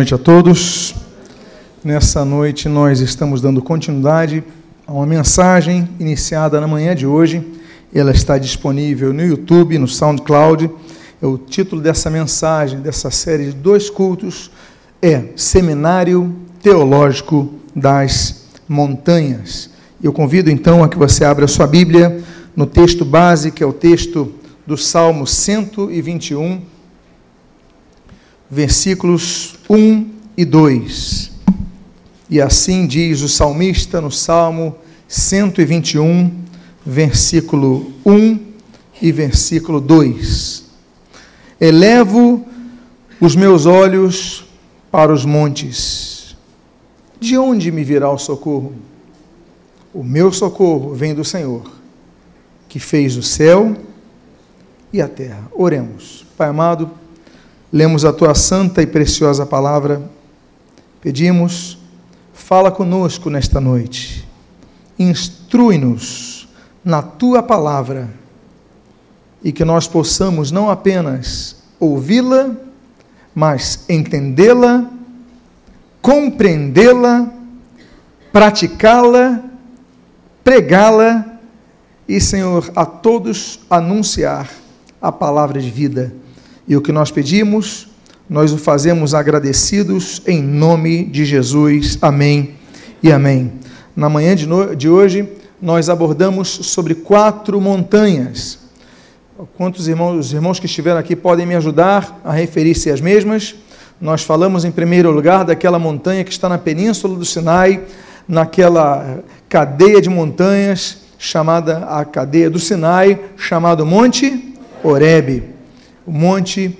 Noite a todos. Nessa noite nós estamos dando continuidade a uma mensagem iniciada na manhã de hoje. Ela está disponível no YouTube, no SoundCloud. O título dessa mensagem, dessa série de dois cultos, é Seminário Teológico das Montanhas. Eu convido então a que você abra a sua Bíblia no texto base, que é o texto do Salmo 121 versículos 1 e 2. E assim diz o salmista no Salmo 121, versículo 1 e versículo 2. Elevo os meus olhos para os montes. De onde me virá o socorro? O meu socorro vem do Senhor, que fez o céu e a terra. Oremos. Pai amado, Lemos a tua santa e preciosa palavra. Pedimos, fala conosco nesta noite. Instrui-nos na tua palavra e que nós possamos não apenas ouvi-la, mas entendê-la, compreendê-la, praticá-la, pregá-la e, Senhor, a todos anunciar a palavra de vida e o que nós pedimos, nós o fazemos agradecidos em nome de Jesus. Amém e amém. Na manhã de, no... de hoje, nós abordamos sobre quatro montanhas. Quantos irmãos, os irmãos que estiveram aqui podem me ajudar a referir-se às mesmas? Nós falamos em primeiro lugar daquela montanha que está na península do Sinai, naquela cadeia de montanhas chamada a cadeia do Sinai, chamado Monte Horebe o monte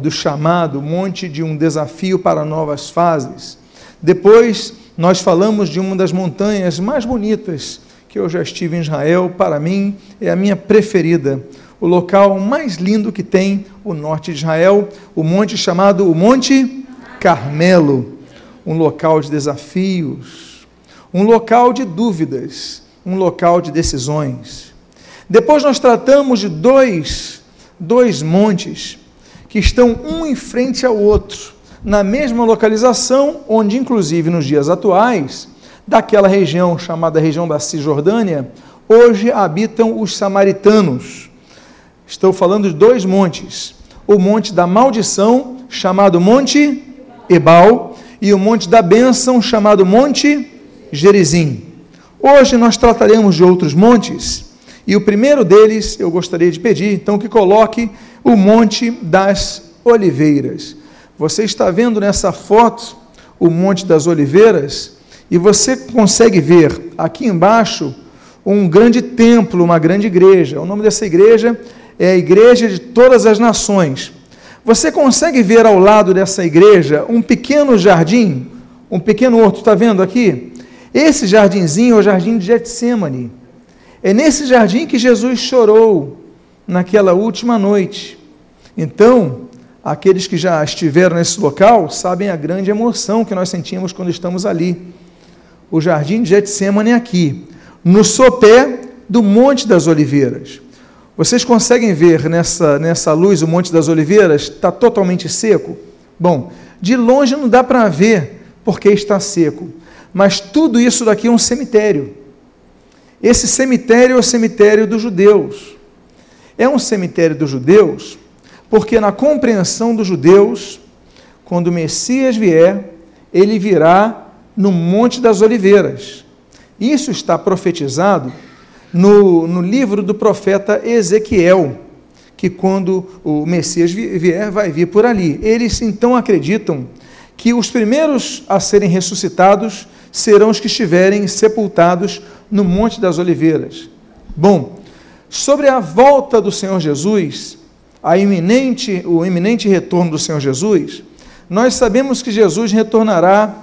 do chamado, o monte de um desafio para novas fases. Depois, nós falamos de uma das montanhas mais bonitas que eu já estive em Israel, para mim é a minha preferida, o local mais lindo que tem o norte de Israel, o monte chamado o Monte Carmelo, um local de desafios, um local de dúvidas, um local de decisões. Depois nós tratamos de dois dois montes que estão um em frente ao outro, na mesma localização, onde, inclusive nos dias atuais, daquela região chamada região da Cisjordânia, hoje habitam os samaritanos. Estou falando de dois montes: o monte da maldição, chamado Monte Ebal, e o monte da bênção, chamado Monte Gerizim. Hoje nós trataremos de outros montes e o primeiro deles, eu gostaria de pedir, então, que coloque o Monte das Oliveiras. Você está vendo nessa foto o Monte das Oliveiras e você consegue ver aqui embaixo um grande templo, uma grande igreja. O nome dessa igreja é a Igreja de Todas as Nações. Você consegue ver ao lado dessa igreja um pequeno jardim, um pequeno horto, está vendo aqui? Esse jardinzinho é o jardim de Getsemane. É nesse jardim que Jesus chorou naquela última noite. Então, aqueles que já estiveram nesse local sabem a grande emoção que nós sentimos quando estamos ali. O jardim de Getsemane é aqui, no sopé do Monte das Oliveiras. Vocês conseguem ver nessa, nessa luz o Monte das Oliveiras? Está totalmente seco? Bom, de longe não dá para ver porque está seco, mas tudo isso daqui é um cemitério. Esse cemitério é o cemitério dos judeus. É um cemitério dos judeus porque, na compreensão dos judeus, quando o Messias vier, ele virá no Monte das Oliveiras. Isso está profetizado no, no livro do profeta Ezequiel, que quando o Messias vier, vai vir por ali. Eles então acreditam que os primeiros a serem ressuscitados serão os que estiverem sepultados no Monte das Oliveiras. Bom, sobre a volta do Senhor Jesus, a iminente, o iminente retorno do Senhor Jesus, nós sabemos que Jesus retornará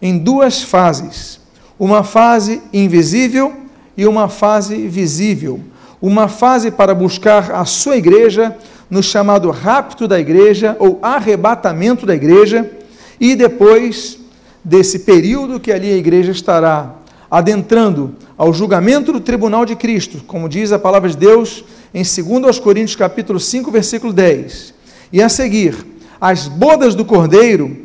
em duas fases: uma fase invisível e uma fase visível. Uma fase para buscar a sua igreja, no chamado rapto da igreja ou arrebatamento da igreja, e depois desse período que ali a igreja estará adentrando ao julgamento do tribunal de Cristo, como diz a palavra de Deus em 2 Coríntios capítulo 5, versículo 10. E a seguir, as bodas do Cordeiro,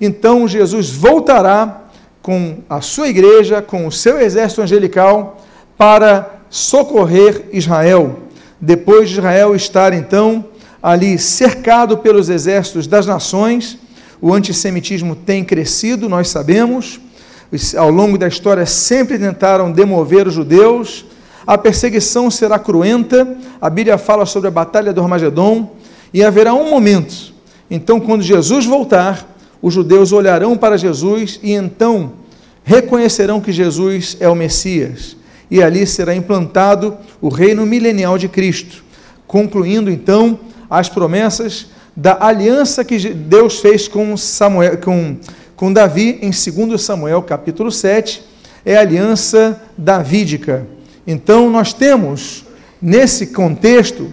então Jesus voltará com a sua igreja, com o seu exército angelical, para socorrer Israel. Depois de Israel estar então ali cercado pelos exércitos das nações, o antissemitismo tem crescido, nós sabemos. Ao longo da história sempre tentaram demover os judeus. A perseguição será cruenta. A Bíblia fala sobre a batalha do Armagedon e haverá um momento. Então, quando Jesus voltar, os judeus olharão para Jesus e então reconhecerão que Jesus é o Messias. E ali será implantado o reino milenial de Cristo, concluindo então as promessas da aliança que Deus fez com, Samuel, com, com Davi em 2 Samuel capítulo 7, é a aliança davídica. Então nós temos, nesse contexto,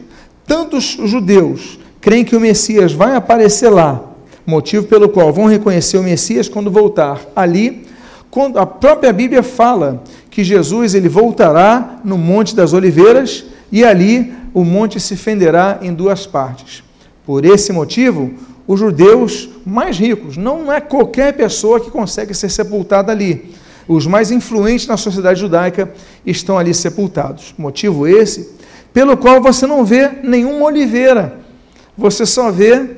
tantos judeus creem que o Messias vai aparecer lá, motivo pelo qual vão reconhecer o Messias quando voltar ali, quando a própria Bíblia fala que Jesus ele voltará no Monte das Oliveiras e ali o monte se fenderá em duas partes. Por esse motivo, os judeus mais ricos, não é qualquer pessoa que consegue ser sepultada ali. Os mais influentes na sociedade judaica estão ali sepultados. Motivo esse pelo qual você não vê nenhuma oliveira, você só vê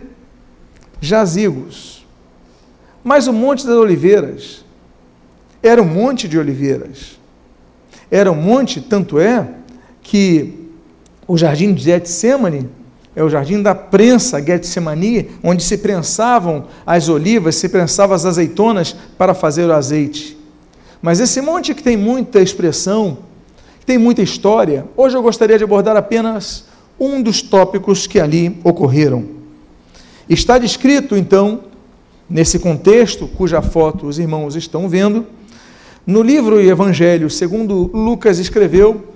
jazigos. Mas o Monte das Oliveiras era um monte de oliveiras. Era um monte, tanto é que o jardim de Getsemane é o jardim da prensa, Getsemani, onde se prensavam as olivas, se prensavam as azeitonas para fazer o azeite. Mas esse monte que tem muita expressão, tem muita história, hoje eu gostaria de abordar apenas um dos tópicos que ali ocorreram. Está descrito, então, nesse contexto, cuja foto os irmãos estão vendo, no livro Evangelho, segundo Lucas escreveu,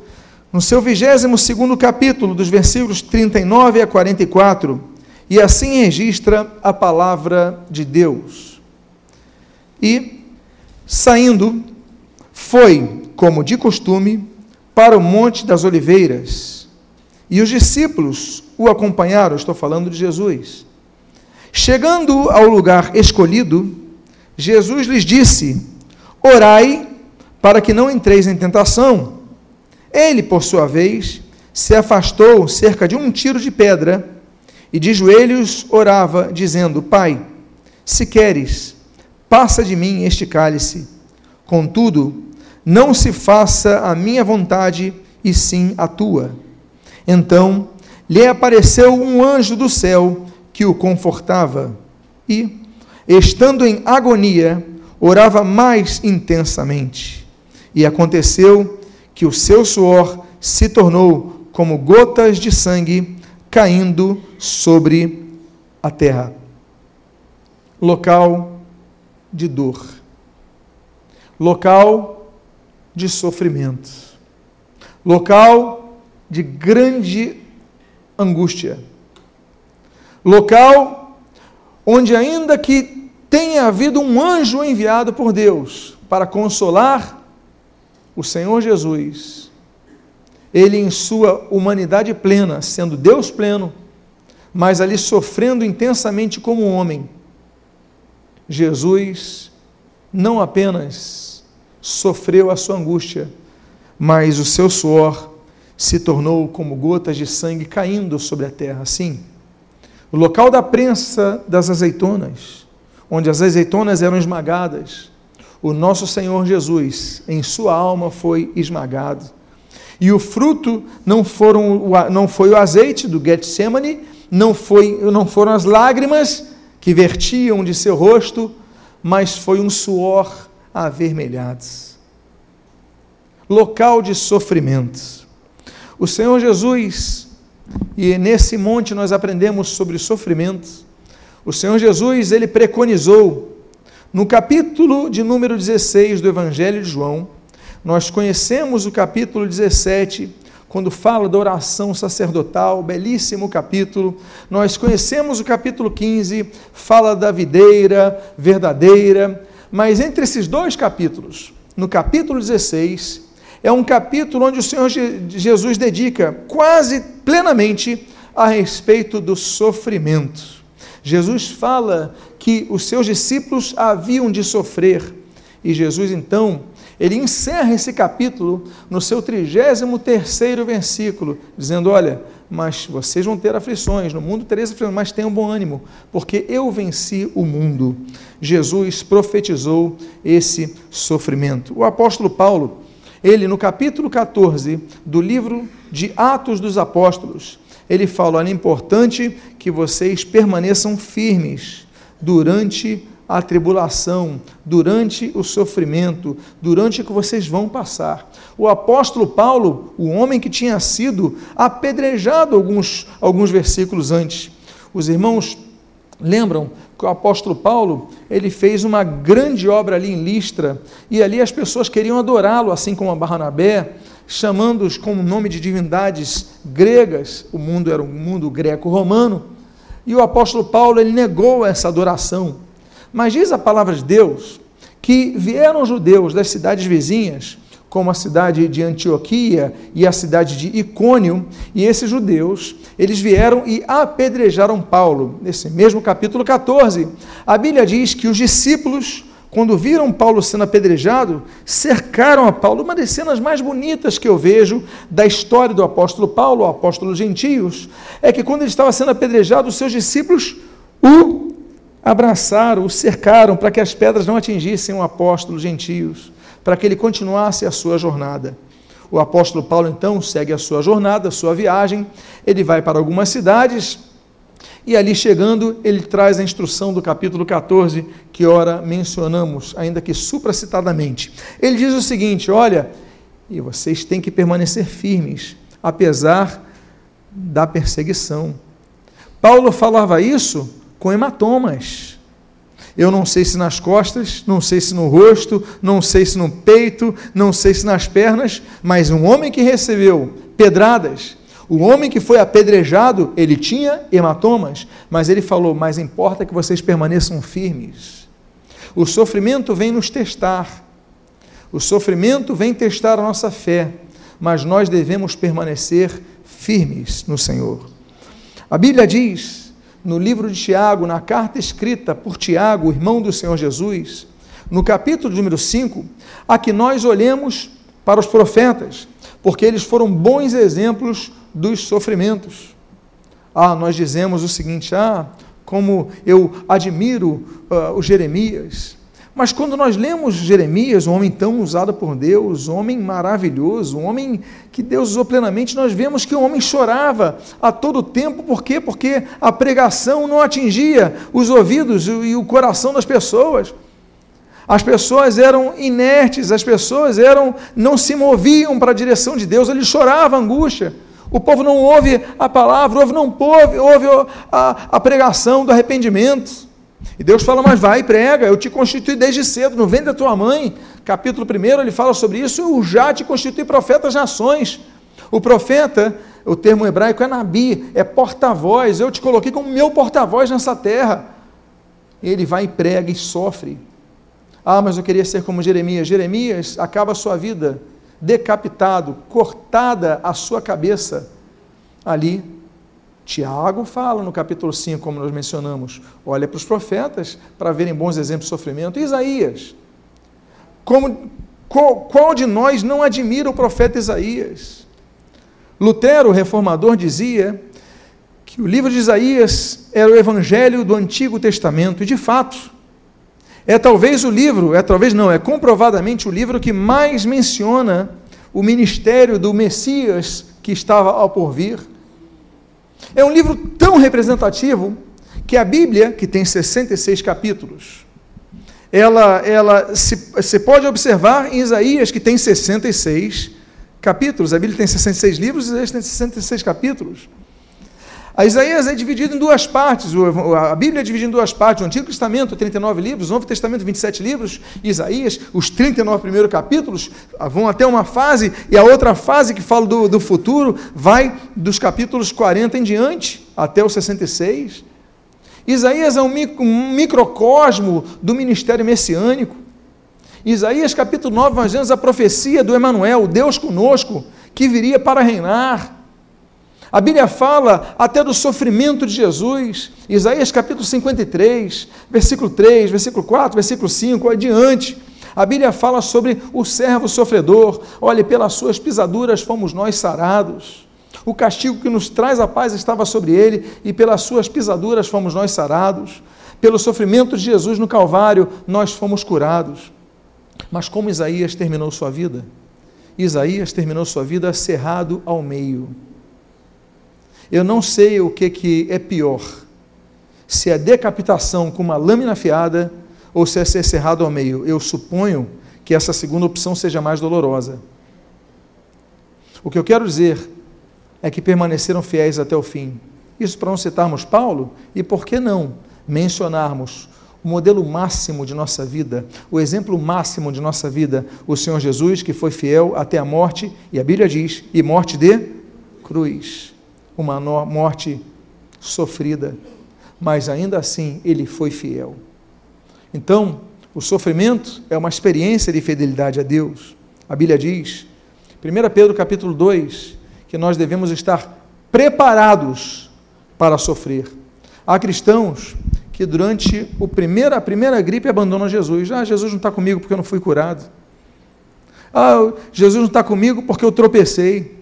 no seu 22 capítulo, dos versículos 39 a 44, e assim registra a palavra de Deus. E, saindo, foi, como de costume, para o Monte das Oliveiras, e os discípulos o acompanharam, estou falando de Jesus. Chegando ao lugar escolhido, Jesus lhes disse: Orai para que não entreis em tentação. Ele, por sua vez, se afastou cerca de um tiro de pedra e de joelhos orava, dizendo: Pai, se queres, passa de mim este cálice. Contudo, não se faça a minha vontade, e sim a tua. Então lhe apareceu um anjo do céu que o confortava e, estando em agonia, orava mais intensamente. E aconteceu que o seu suor se tornou como gotas de sangue caindo sobre a terra. Local de dor, local de sofrimento, local de grande angústia, local onde, ainda que tenha havido um anjo enviado por Deus para consolar o Senhor Jesus, ele em sua humanidade plena, sendo Deus pleno, mas ali sofrendo intensamente como homem, Jesus não apenas sofreu a sua angústia, mas o seu suor se tornou como gotas de sangue caindo sobre a terra. Sim, o local da prensa das azeitonas, onde as azeitonas eram esmagadas, o nosso Senhor Jesus, em sua alma, foi esmagado. E o fruto não, foram, não foi o azeite do Getsemane, não, foi, não foram as lágrimas que vertiam de seu rosto, mas foi um suor avermelhado. Local de sofrimento. O Senhor Jesus, e nesse monte nós aprendemos sobre sofrimento, o Senhor Jesus, ele preconizou no capítulo de número 16 do Evangelho de João, nós conhecemos o capítulo 17, quando fala da oração sacerdotal, belíssimo capítulo. Nós conhecemos o capítulo 15, fala da videira verdadeira. Mas entre esses dois capítulos, no capítulo 16, é um capítulo onde o Senhor Jesus dedica quase plenamente a respeito do sofrimento. Jesus fala que os seus discípulos haviam de sofrer. E Jesus, então, ele encerra esse capítulo no seu 33 versículo, dizendo: Olha, mas vocês vão ter aflições, no mundo tereis aflições, mas tenham bom ânimo, porque eu venci o mundo. Jesus profetizou esse sofrimento. O apóstolo Paulo, ele no capítulo 14 do livro de Atos dos Apóstolos, ele fala: olha, é importante que vocês permaneçam firmes durante a tribulação, durante o sofrimento, durante o que vocês vão passar. O apóstolo Paulo, o homem que tinha sido apedrejado alguns, alguns versículos antes, os irmãos lembram que o apóstolo Paulo ele fez uma grande obra ali em Listra e ali as pessoas queriam adorá-lo, assim como a Barnabé, chamando-os com o nome de divindades gregas, o mundo era um mundo greco-romano, e o apóstolo Paulo ele negou essa adoração. Mas diz a palavra de Deus que vieram judeus das cidades vizinhas, como a cidade de Antioquia e a cidade de Icônio, e esses judeus, eles vieram e apedrejaram Paulo. Nesse mesmo capítulo 14, a Bíblia diz que os discípulos quando viram Paulo sendo apedrejado, cercaram a Paulo. Uma das cenas mais bonitas que eu vejo da história do apóstolo Paulo, o apóstolo gentios, é que quando ele estava sendo apedrejado, os seus discípulos o abraçaram, o cercaram para que as pedras não atingissem o apóstolo gentios, para que ele continuasse a sua jornada. O apóstolo Paulo então segue a sua jornada, a sua viagem, ele vai para algumas cidades e ali chegando, ele traz a instrução do capítulo 14, que ora mencionamos, ainda que supracitadamente. Ele diz o seguinte: Olha, e vocês têm que permanecer firmes, apesar da perseguição. Paulo falava isso com hematomas. Eu não sei se nas costas, não sei se no rosto, não sei se no peito, não sei se nas pernas, mas um homem que recebeu pedradas, o homem que foi apedrejado, ele tinha hematomas, mas ele falou: Mas importa que vocês permaneçam firmes. O sofrimento vem nos testar. O sofrimento vem testar a nossa fé, mas nós devemos permanecer firmes no Senhor. A Bíblia diz, no livro de Tiago, na carta escrita por Tiago, irmão do Senhor Jesus, no capítulo número 5, a que nós olhemos para os profetas, porque eles foram bons exemplos dos sofrimentos. Ah, nós dizemos o seguinte: ah, como eu admiro uh, o Jeremias. Mas quando nós lemos Jeremias, um homem tão usado por Deus, um homem maravilhoso, um homem que Deus usou plenamente, nós vemos que o homem chorava a todo tempo, por quê? Porque a pregação não atingia os ouvidos e o coração das pessoas. As pessoas eram inertes, as pessoas eram não se moviam para a direção de Deus, ele chorava angústia. O povo não ouve a palavra, ouve, não ouve, ouve a, a pregação do arrependimento. E Deus fala, mas vai, prega, eu te constituí desde cedo, no ventre da tua mãe. Capítulo 1, ele fala sobre isso, eu já te constituí profeta das nações. O profeta, o termo hebraico é nabi, é porta-voz, eu te coloquei como meu porta-voz nessa terra. E ele vai e prega e sofre. Ah, mas eu queria ser como Jeremias. Jeremias acaba a sua vida decapitado, cortada a sua cabeça. Ali, Tiago fala no capítulo 5, como nós mencionamos, olha para os profetas para verem bons exemplos de sofrimento. Isaías, como, qual, qual de nós não admira o profeta Isaías? Lutero, o reformador, dizia que o livro de Isaías era o evangelho do Antigo Testamento, e de fato, é talvez o livro, é talvez não, é comprovadamente o livro que mais menciona o ministério do Messias que estava ao porvir. É um livro tão representativo que a Bíblia, que tem 66 capítulos, ela, ela se, se pode observar em Isaías, que tem 66 capítulos. A Bíblia tem 66 livros, Isaías tem 66 capítulos. A Isaías é dividido em duas partes, a Bíblia é dividida em duas partes, o Antigo Testamento, 39 livros, o Novo Testamento, 27 livros, Isaías, os 39 primeiros capítulos vão até uma fase, e a outra fase que fala do, do futuro vai dos capítulos 40 em diante, até o 66. Isaías é um, um microcosmo do ministério messiânico. Isaías capítulo 9, nós vemos a profecia do Emanuel, Deus conosco, que viria para reinar. A Bíblia fala até do sofrimento de Jesus. Isaías capítulo 53, versículo 3, versículo 4, versículo 5, adiante. A Bíblia fala sobre o servo sofredor. Olhe, pelas suas pisaduras fomos nós sarados. O castigo que nos traz a paz estava sobre ele, e pelas suas pisaduras fomos nós sarados. Pelo sofrimento de Jesus no Calvário, nós fomos curados. Mas como Isaías terminou sua vida? Isaías terminou sua vida cerrado ao meio. Eu não sei o que, que é pior, se é decapitação com uma lâmina afiada ou se é ser cerrado ao meio. Eu suponho que essa segunda opção seja mais dolorosa. O que eu quero dizer é que permaneceram fiéis até o fim. Isso para não citarmos Paulo, e por que não mencionarmos o modelo máximo de nossa vida, o exemplo máximo de nossa vida, o Senhor Jesus, que foi fiel até a morte, e a Bíblia diz, e morte de cruz uma morte sofrida, mas ainda assim ele foi fiel. Então, o sofrimento é uma experiência de fidelidade a Deus. A Bíblia diz, 1 Pedro capítulo 2, que nós devemos estar preparados para sofrer. Há cristãos que durante o primeiro, a primeira gripe abandonam Jesus. Ah, Jesus não está comigo porque eu não fui curado. Ah, Jesus não está comigo porque eu tropecei.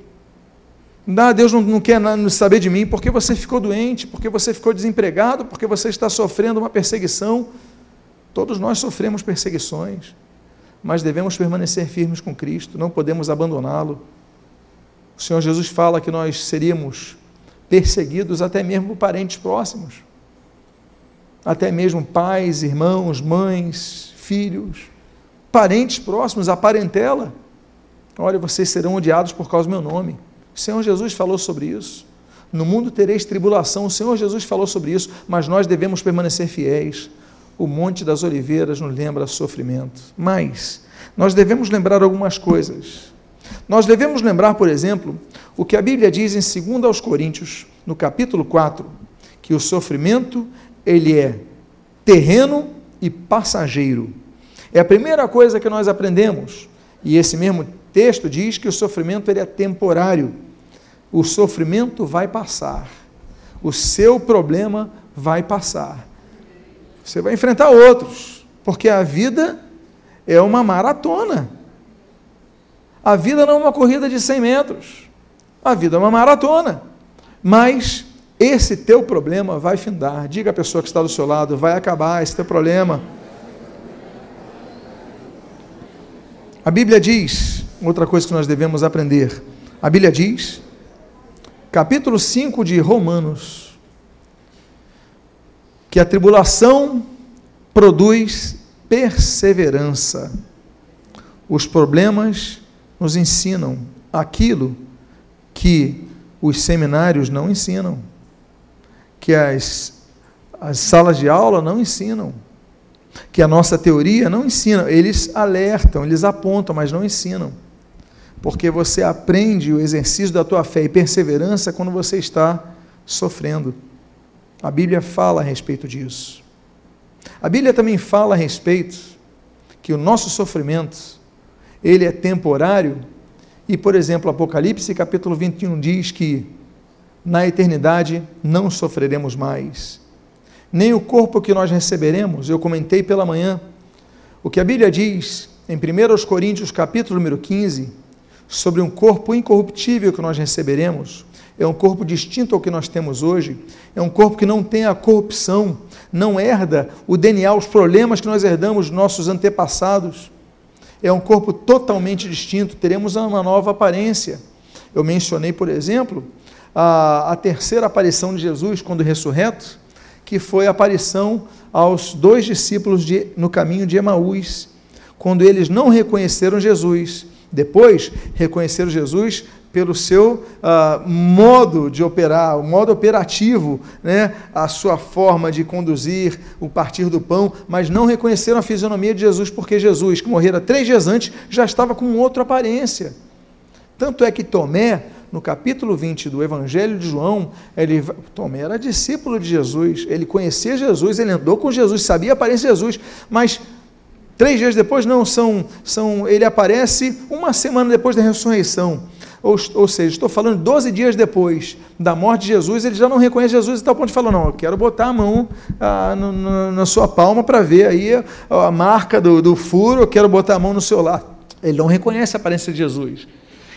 Ah, Deus não, não quer saber de mim porque você ficou doente, porque você ficou desempregado, porque você está sofrendo uma perseguição. Todos nós sofremos perseguições, mas devemos permanecer firmes com Cristo, não podemos abandoná-lo. O Senhor Jesus fala que nós seríamos perseguidos até mesmo por parentes próximos, até mesmo pais, irmãos, mães, filhos, parentes próximos, a parentela. Olha, vocês serão odiados por causa do meu nome. O Senhor Jesus falou sobre isso. No mundo tereis tribulação, o Senhor Jesus falou sobre isso, mas nós devemos permanecer fiéis. O Monte das Oliveiras nos lembra sofrimento. Mas nós devemos lembrar algumas coisas. Nós devemos lembrar, por exemplo, o que a Bíblia diz em 2 aos Coríntios, no capítulo 4, que o sofrimento ele é terreno e passageiro. É a primeira coisa que nós aprendemos. E esse mesmo texto diz que o sofrimento ele é temporário o sofrimento vai passar, o seu problema vai passar. Você vai enfrentar outros, porque a vida é uma maratona. A vida não é uma corrida de 100 metros, a vida é uma maratona. Mas esse teu problema vai findar. Diga à pessoa que está do seu lado: vai acabar esse teu problema. A Bíblia diz, outra coisa que nós devemos aprender: a Bíblia diz capítulo 5 de Romanos, que a tribulação produz perseverança. Os problemas nos ensinam aquilo que os seminários não ensinam, que as, as salas de aula não ensinam, que a nossa teoria não ensina. Eles alertam, eles apontam, mas não ensinam porque você aprende o exercício da tua fé e perseverança quando você está sofrendo. A Bíblia fala a respeito disso. A Bíblia também fala a respeito que o nosso sofrimento, ele é temporário, e, por exemplo, Apocalipse capítulo 21 diz que na eternidade não sofreremos mais. Nem o corpo que nós receberemos, eu comentei pela manhã, o que a Bíblia diz em 1 Coríntios capítulo número 15, sobre um corpo incorruptível que nós receberemos. É um corpo distinto ao que nós temos hoje. É um corpo que não tem a corrupção, não herda o DNA, os problemas que nós herdamos dos nossos antepassados. É um corpo totalmente distinto, teremos uma nova aparência. Eu mencionei, por exemplo, a, a terceira aparição de Jesus quando ressurreto, que foi a aparição aos dois discípulos de, no caminho de Emaús, quando eles não reconheceram Jesus depois, reconheceram Jesus pelo seu uh, modo de operar, o modo operativo, né, a sua forma de conduzir, o partir do pão, mas não reconheceram a fisionomia de Jesus, porque Jesus, que morrera três dias antes, já estava com outra aparência. Tanto é que Tomé, no capítulo 20 do Evangelho de João, ele, Tomé era discípulo de Jesus, ele conhecia Jesus, ele andou com Jesus, sabia a aparência de Jesus, mas Três dias depois, não, são, são, ele aparece uma semana depois da ressurreição. Ou, ou seja, estou falando 12 dias depois da morte de Jesus, ele já não reconhece Jesus e ao ponto de falar: não, eu quero botar a mão ah, no, no, na sua palma para ver aí a, a marca do, do, furo, eu quero botar a mão no seu lado. Ele não reconhece a aparência de Jesus.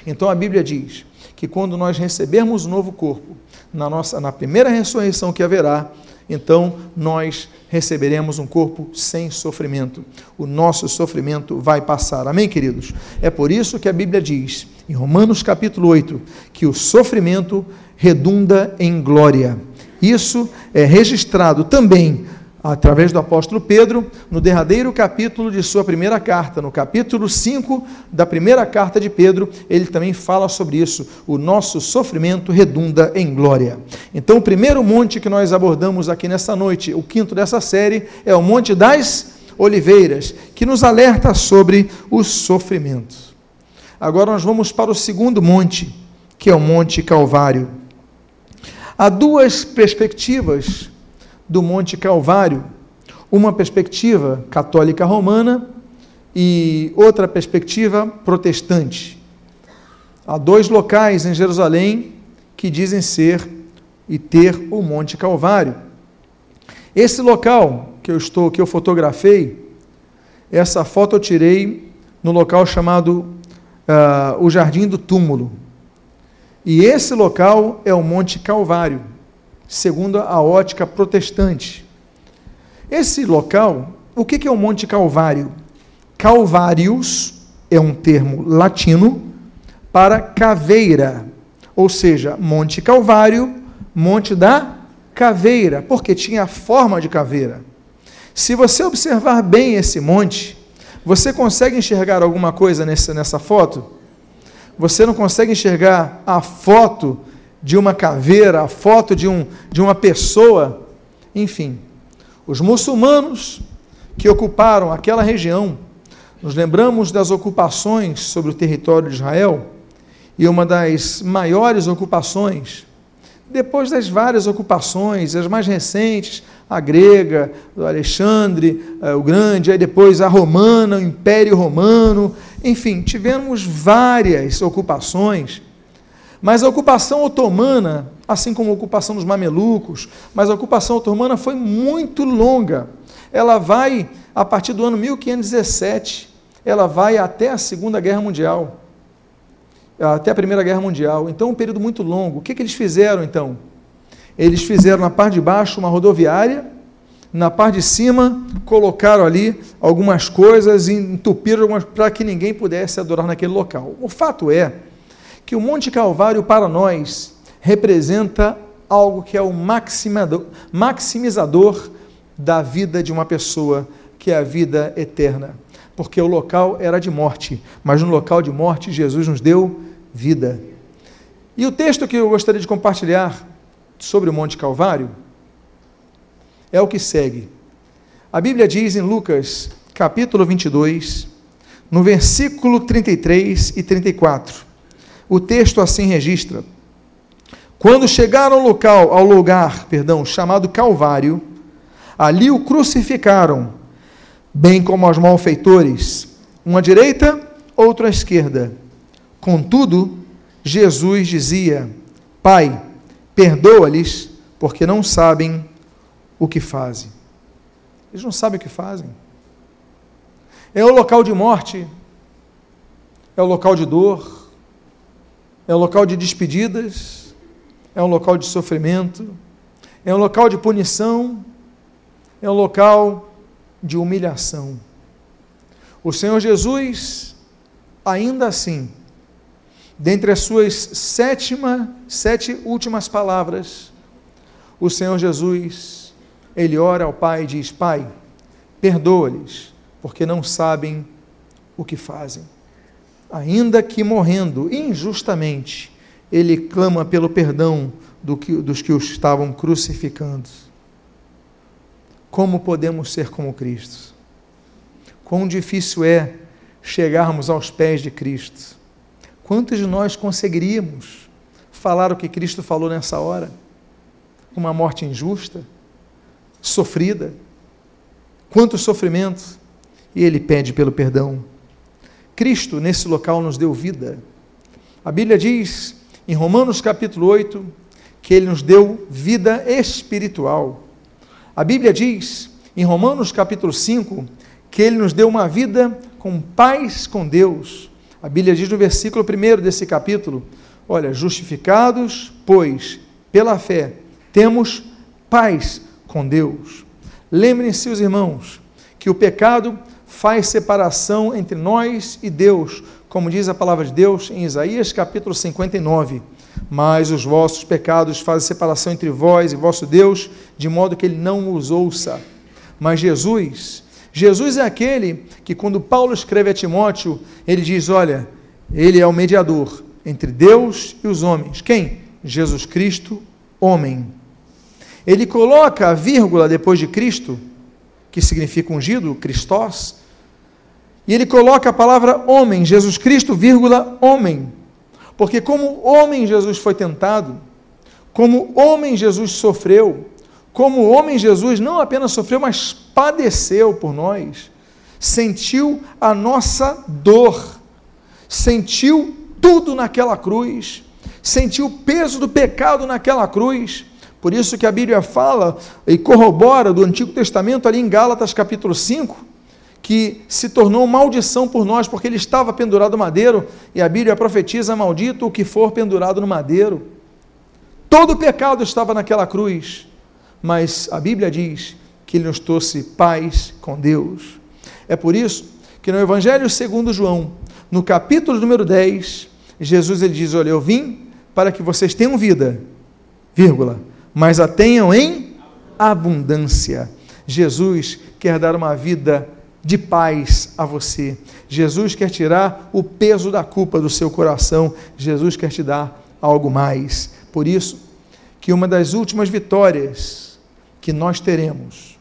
Então a Bíblia diz que quando nós recebermos um novo corpo, na, nossa, na primeira ressurreição que haverá, então nós receberemos um corpo sem sofrimento. O nosso sofrimento vai passar. Amém, queridos? É por isso que a Bíblia diz, em Romanos capítulo 8, que o sofrimento redunda em glória. Isso é registrado também através do apóstolo Pedro, no derradeiro capítulo de sua primeira carta, no capítulo 5 da primeira carta de Pedro, ele também fala sobre isso. O nosso sofrimento redunda em glória. Então, o primeiro monte que nós abordamos aqui nessa noite, o quinto dessa série, é o Monte das Oliveiras, que nos alerta sobre o sofrimento. Agora nós vamos para o segundo monte, que é o Monte Calvário. Há duas perspectivas do Monte Calvário, uma perspectiva católica romana e outra perspectiva protestante. Há dois locais em Jerusalém que dizem ser e ter o Monte Calvário. Esse local que eu estou, que eu fotografei, essa foto eu tirei no local chamado uh, o Jardim do Túmulo. E esse local é o Monte Calvário segundo a ótica protestante. Esse local, o que é o Monte Calvário? Calvários é um termo latino para caveira, ou seja, Monte Calvário, Monte da Caveira, porque tinha a forma de caveira. Se você observar bem esse monte, você consegue enxergar alguma coisa nessa, nessa foto? Você não consegue enxergar a foto de uma caveira, a foto de, um, de uma pessoa, enfim. Os muçulmanos que ocuparam aquela região, nos lembramos das ocupações sobre o território de Israel, e uma das maiores ocupações, depois das várias ocupações, as mais recentes, a grega, do Alexandre eh, o Grande, aí depois a romana, o Império Romano, enfim, tivemos várias ocupações mas a ocupação otomana, assim como a ocupação dos mamelucos, mas a ocupação otomana foi muito longa. Ela vai a partir do ano 1517, ela vai até a Segunda Guerra Mundial, até a Primeira Guerra Mundial. Então, um período muito longo. O que, que eles fizeram então? Eles fizeram na parte de baixo uma rodoviária, na parte de cima colocaram ali algumas coisas e entupiram para que ninguém pudesse adorar naquele local. O fato é que o Monte Calvário para nós representa algo que é o maximizador da vida de uma pessoa, que é a vida eterna. Porque o local era de morte, mas no local de morte Jesus nos deu vida. E o texto que eu gostaria de compartilhar sobre o Monte Calvário é o que segue. A Bíblia diz em Lucas, capítulo 22, no versículo 33 e 34. O texto assim registra: Quando chegaram ao local, ao lugar, perdão, chamado Calvário, ali o crucificaram, bem como aos malfeitores, um à direita, outro à esquerda. Contudo, Jesus dizia: Pai, perdoa-lhes, porque não sabem o que fazem. Eles não sabem o que fazem. É o local de morte, é o local de dor, é um local de despedidas, é um local de sofrimento, é um local de punição, é um local de humilhação. O Senhor Jesus, ainda assim, dentre as suas sétima, sete últimas palavras, o Senhor Jesus, ele ora ao Pai e diz: Pai, perdoa-lhes, porque não sabem o que fazem ainda que morrendo injustamente, ele clama pelo perdão do que, dos que o estavam crucificando. Como podemos ser como Cristo? Quão difícil é chegarmos aos pés de Cristo. Quantos de nós conseguiríamos falar o que Cristo falou nessa hora? Uma morte injusta, sofrida, quanto sofrimento, e ele pede pelo perdão. Cristo, nesse local, nos deu vida. A Bíblia diz em Romanos capítulo 8 que ele nos deu vida espiritual. A Bíblia diz em Romanos capítulo 5 que ele nos deu uma vida com paz com Deus. A Bíblia diz no versículo 1 desse capítulo: Olha, justificados, pois, pela fé, temos paz com Deus. Lembrem-se, os irmãos, que o pecado faz separação entre nós e Deus, como diz a palavra de Deus em Isaías capítulo 59. Mas os vossos pecados fazem separação entre vós e vosso Deus, de modo que ele não os ouça. Mas Jesus, Jesus é aquele que, quando Paulo escreve a Timóteo, ele diz: Olha, ele é o mediador entre Deus e os homens. Quem? Jesus Cristo, homem. Ele coloca a vírgula depois de Cristo, que significa ungido, Christos, e ele coloca a palavra homem, Jesus Cristo, vírgula, homem. Porque como homem Jesus foi tentado, como homem Jesus sofreu, como homem Jesus não apenas sofreu, mas padeceu por nós, sentiu a nossa dor, sentiu tudo naquela cruz, sentiu o peso do pecado naquela cruz. Por isso que a Bíblia fala e corrobora do Antigo Testamento ali em Gálatas capítulo 5, que se tornou maldição por nós, porque ele estava pendurado no madeiro, e a Bíblia profetiza: maldito o que for pendurado no madeiro. Todo o pecado estava naquela cruz, mas a Bíblia diz que ele nos trouxe paz com Deus. É por isso que no Evangelho segundo João, no capítulo número 10, Jesus ele diz: Olha, eu vim para que vocês tenham vida, vírgula, mas a tenham em abundância. Jesus quer dar uma vida de paz a você. Jesus quer tirar o peso da culpa do seu coração. Jesus quer te dar algo mais. Por isso, que uma das últimas vitórias que nós teremos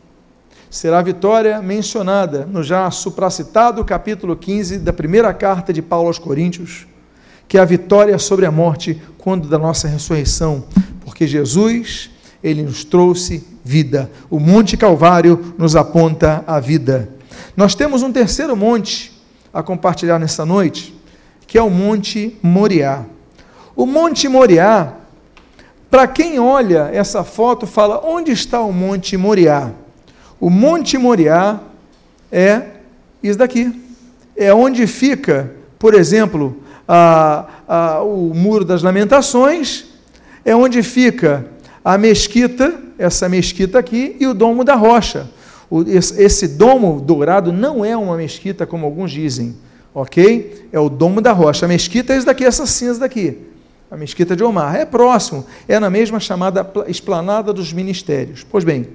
será a vitória mencionada no já supracitado capítulo 15 da primeira carta de Paulo aos Coríntios, que é a vitória sobre a morte quando da nossa ressurreição, porque Jesus, ele nos trouxe vida. O Monte Calvário nos aponta a vida. Nós temos um terceiro monte a compartilhar nessa noite, que é o Monte Moriá. O Monte Moriá, para quem olha essa foto, fala: onde está o Monte Moriá? O Monte Moriá é isso daqui. É onde fica, por exemplo, a, a, o Muro das Lamentações, é onde fica a mesquita, essa mesquita aqui, e o Domo da Rocha esse domo dourado não é uma mesquita, como alguns dizem, ok? É o domo da rocha. A mesquita é isso daqui, essa cinza daqui. A mesquita de Omar. É próximo, é na mesma chamada esplanada dos ministérios. Pois bem,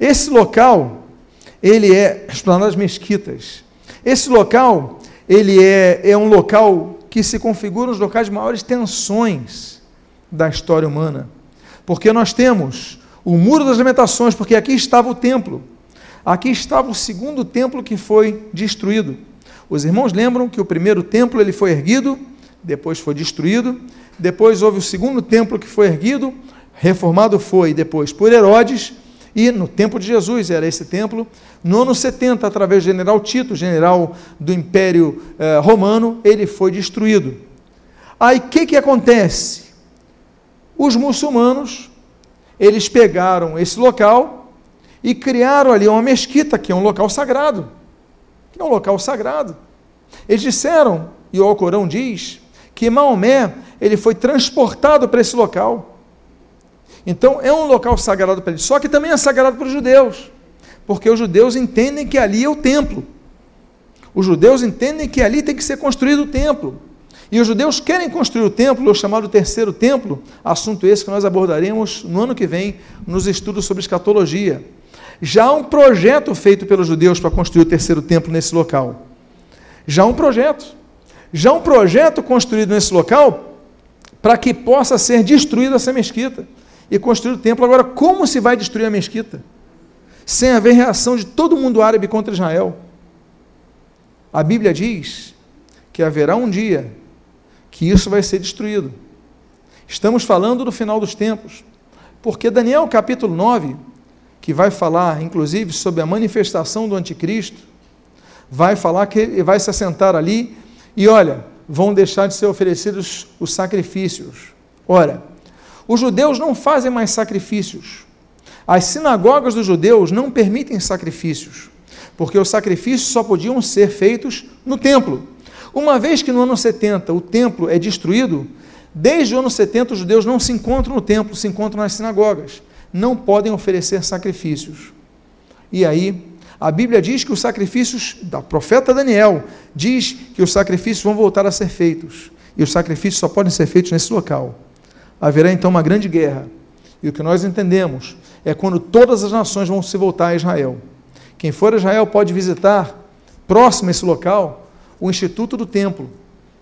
esse local, ele é, esplanada das mesquitas. Esse local, ele é, é um local que se configura os locais de maiores tensões da história humana. Porque nós temos o Muro das Lamentações, porque aqui estava o templo. Aqui estava o segundo templo que foi destruído. Os irmãos lembram que o primeiro templo ele foi erguido, depois foi destruído, depois houve o segundo templo que foi erguido, reformado foi depois por Herodes, e no tempo de Jesus era esse templo. No ano 70, através do general Tito, general do Império eh, Romano, ele foi destruído. Aí o que, que acontece? Os muçulmanos, eles pegaram esse local e criaram ali uma mesquita, que é um local sagrado. Que é um local sagrado. Eles disseram, e o Alcorão diz, que Maomé ele foi transportado para esse local. Então é um local sagrado para eles, só que também é sagrado para os judeus, porque os judeus entendem que ali é o templo. Os judeus entendem que ali tem que ser construído o templo. E os judeus querem construir o templo, o chamado terceiro templo, assunto esse que nós abordaremos no ano que vem nos estudos sobre escatologia. Já há um projeto feito pelos judeus para construir o terceiro templo nesse local. Já há um projeto. Já há um projeto construído nesse local para que possa ser destruída essa mesquita e construir o templo. Agora, como se vai destruir a mesquita? Sem haver reação de todo mundo árabe contra Israel. A Bíblia diz que haverá um dia que isso vai ser destruído. Estamos falando do final dos tempos, porque Daniel capítulo 9 que vai falar, inclusive, sobre a manifestação do anticristo, vai falar que vai se assentar ali e olha, vão deixar de ser oferecidos os sacrifícios. Ora, os judeus não fazem mais sacrifícios. As sinagogas dos judeus não permitem sacrifícios, porque os sacrifícios só podiam ser feitos no templo. Uma vez que no ano 70 o templo é destruído, desde o ano 70 os judeus não se encontram no templo, se encontram nas sinagogas. Não podem oferecer sacrifícios. E aí, a Bíblia diz que os sacrifícios, da profeta Daniel, diz que os sacrifícios vão voltar a ser feitos. E os sacrifícios só podem ser feitos nesse local. Haverá então uma grande guerra. E o que nós entendemos é quando todas as nações vão se voltar a Israel. Quem for a Israel pode visitar, próximo a esse local, o Instituto do Templo.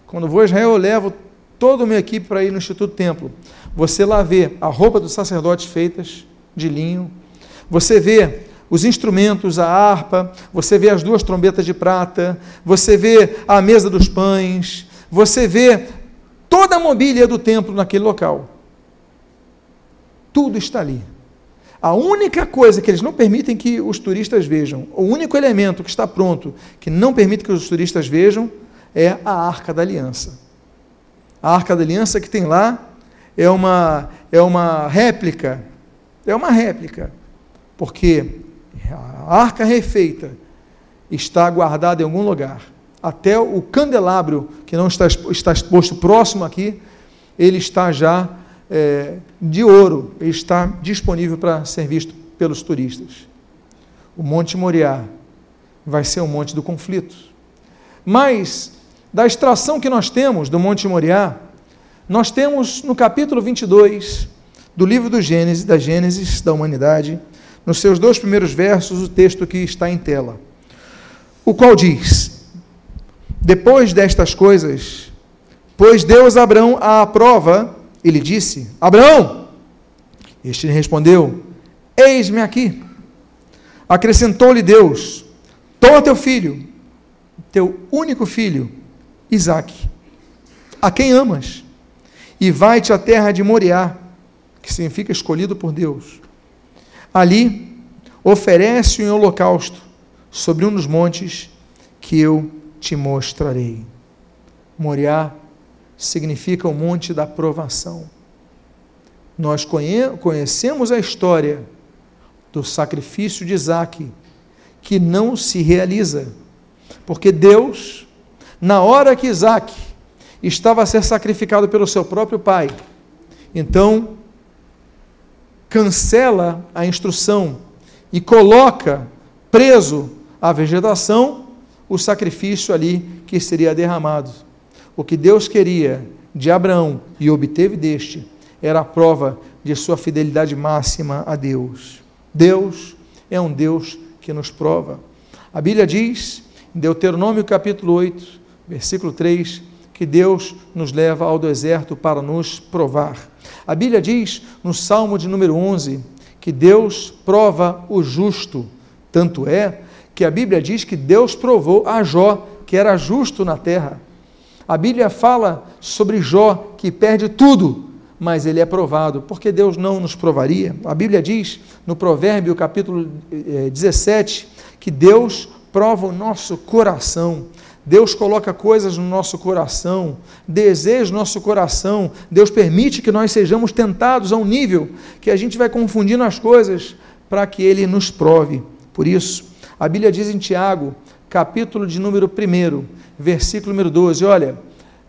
Quando vou a Israel, eu levo toda a minha equipe para ir no Instituto Templo. Você lá vê a roupa dos sacerdotes feitas de linho. Você vê os instrumentos, a harpa, você vê as duas trombetas de prata, você vê a mesa dos pães, você vê toda a mobília do templo naquele local. Tudo está ali. A única coisa que eles não permitem que os turistas vejam, o único elemento que está pronto, que não permite que os turistas vejam, é a Arca da Aliança. A Arca da Aliança que tem lá é uma, é uma réplica, é uma réplica, porque a arca refeita está guardada em algum lugar. Até o candelabro, que não está, está exposto próximo aqui, ele está já é, de ouro, ele está disponível para ser visto pelos turistas. O Monte Moriá vai ser o monte do conflito. Mas, da extração que nós temos do Monte Moriá, nós temos no capítulo 22 do livro do Gênesis, da Gênesis da humanidade, nos seus dois primeiros versos, o texto que está em tela, o qual diz: Depois destas coisas, pois Deus Abraão à prova, ele disse: Abraão, este respondeu: Eis-me aqui. Acrescentou-lhe Deus: Toma teu filho, teu único filho, Isaque, a quem amas, e vai-te à terra de Moriá, que significa escolhido por Deus Ali, oferece um holocausto sobre um dos montes que eu te mostrarei. Moriá significa o monte da provação. Nós conhecemos a história do sacrifício de Isaac, que não se realiza, porque Deus, na hora que Isaac estava a ser sacrificado pelo seu próprio pai, então cancela a instrução e coloca preso à vegetação o sacrifício ali que seria derramado. O que Deus queria de Abraão e obteve deste era a prova de sua fidelidade máxima a Deus. Deus é um Deus que nos prova. A Bíblia diz, em Deuteronômio capítulo 8, versículo 3, que Deus nos leva ao deserto para nos provar. A Bíblia diz, no Salmo de número 11, que Deus prova o justo. Tanto é que a Bíblia diz que Deus provou a Jó, que era justo na terra. A Bíblia fala sobre Jó, que perde tudo, mas ele é provado, porque Deus não nos provaria. A Bíblia diz, no Provérbio capítulo 17, eh, que Deus prova o nosso coração. Deus coloca coisas no nosso coração, deseja no nosso coração. Deus permite que nós sejamos tentados a um nível que a gente vai confundindo as coisas para que Ele nos prove. Por isso, a Bíblia diz em Tiago, capítulo de número 1, versículo número 12: Olha,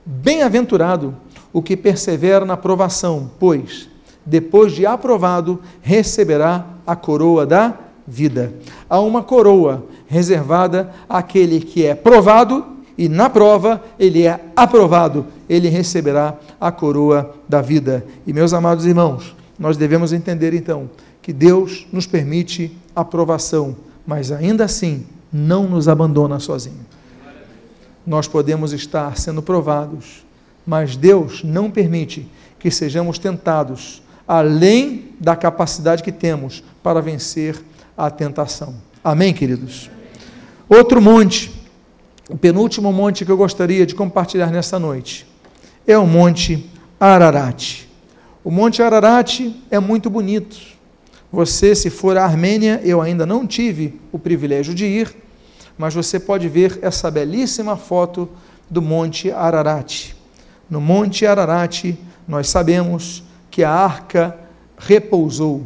bem-aventurado o que persevera na provação, pois, depois de aprovado, receberá a coroa da vida. Há uma coroa reservada àquele que é provado e na prova ele é aprovado, ele receberá a coroa da vida. E meus amados irmãos, nós devemos entender então que Deus nos permite a provação, mas ainda assim não nos abandona sozinho. Nós podemos estar sendo provados, mas Deus não permite que sejamos tentados além da capacidade que temos para vencer a tentação. Amém, queridos? Outro monte, o penúltimo monte que eu gostaria de compartilhar nessa noite, é o Monte Ararat. O Monte Ararat é muito bonito. Você, se for à Armênia, eu ainda não tive o privilégio de ir, mas você pode ver essa belíssima foto do Monte Ararat. No Monte Ararat, nós sabemos que a arca repousou.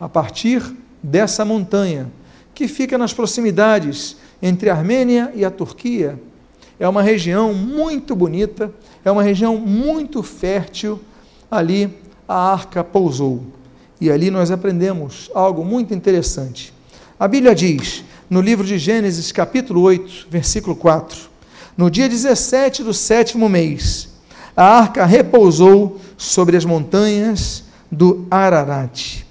A partir dessa montanha, que fica nas proximidades entre a Armênia e a Turquia, é uma região muito bonita, é uma região muito fértil. Ali a arca pousou. E ali nós aprendemos algo muito interessante. A Bíblia diz, no livro de Gênesis, capítulo 8, versículo 4: No dia 17 do sétimo mês, a arca repousou sobre as montanhas do Ararat.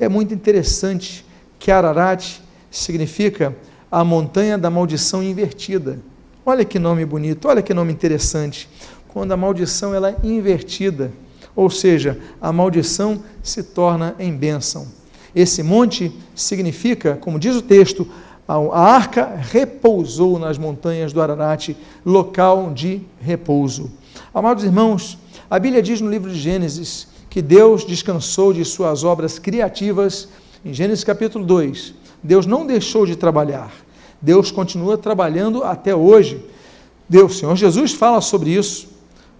É muito interessante que Ararat significa a montanha da maldição invertida. Olha que nome bonito, olha que nome interessante. Quando a maldição ela é invertida, ou seja, a maldição se torna em bênção. Esse monte significa, como diz o texto, a arca repousou nas montanhas do Ararat, local de repouso. Amados irmãos, a Bíblia diz no livro de Gênesis que Deus descansou de suas obras criativas. Em Gênesis capítulo 2, Deus não deixou de trabalhar. Deus continua trabalhando até hoje. Deus, Senhor Jesus fala sobre isso,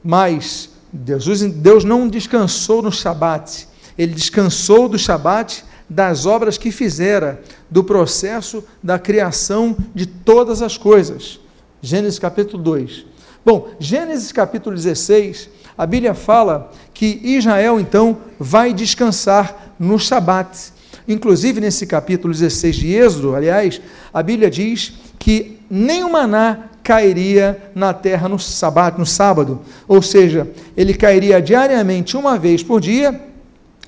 mas Deus, Deus não descansou no Shabat. Ele descansou do Shabat das obras que fizera, do processo da criação de todas as coisas. Gênesis capítulo 2. Bom, Gênesis capítulo 16, a Bíblia fala que Israel então vai descansar no Shabat. Inclusive nesse capítulo 16 de Êxodo, aliás, a Bíblia diz que nem o maná cairia na terra no sábado, no sábado, ou seja, ele cairia diariamente uma vez por dia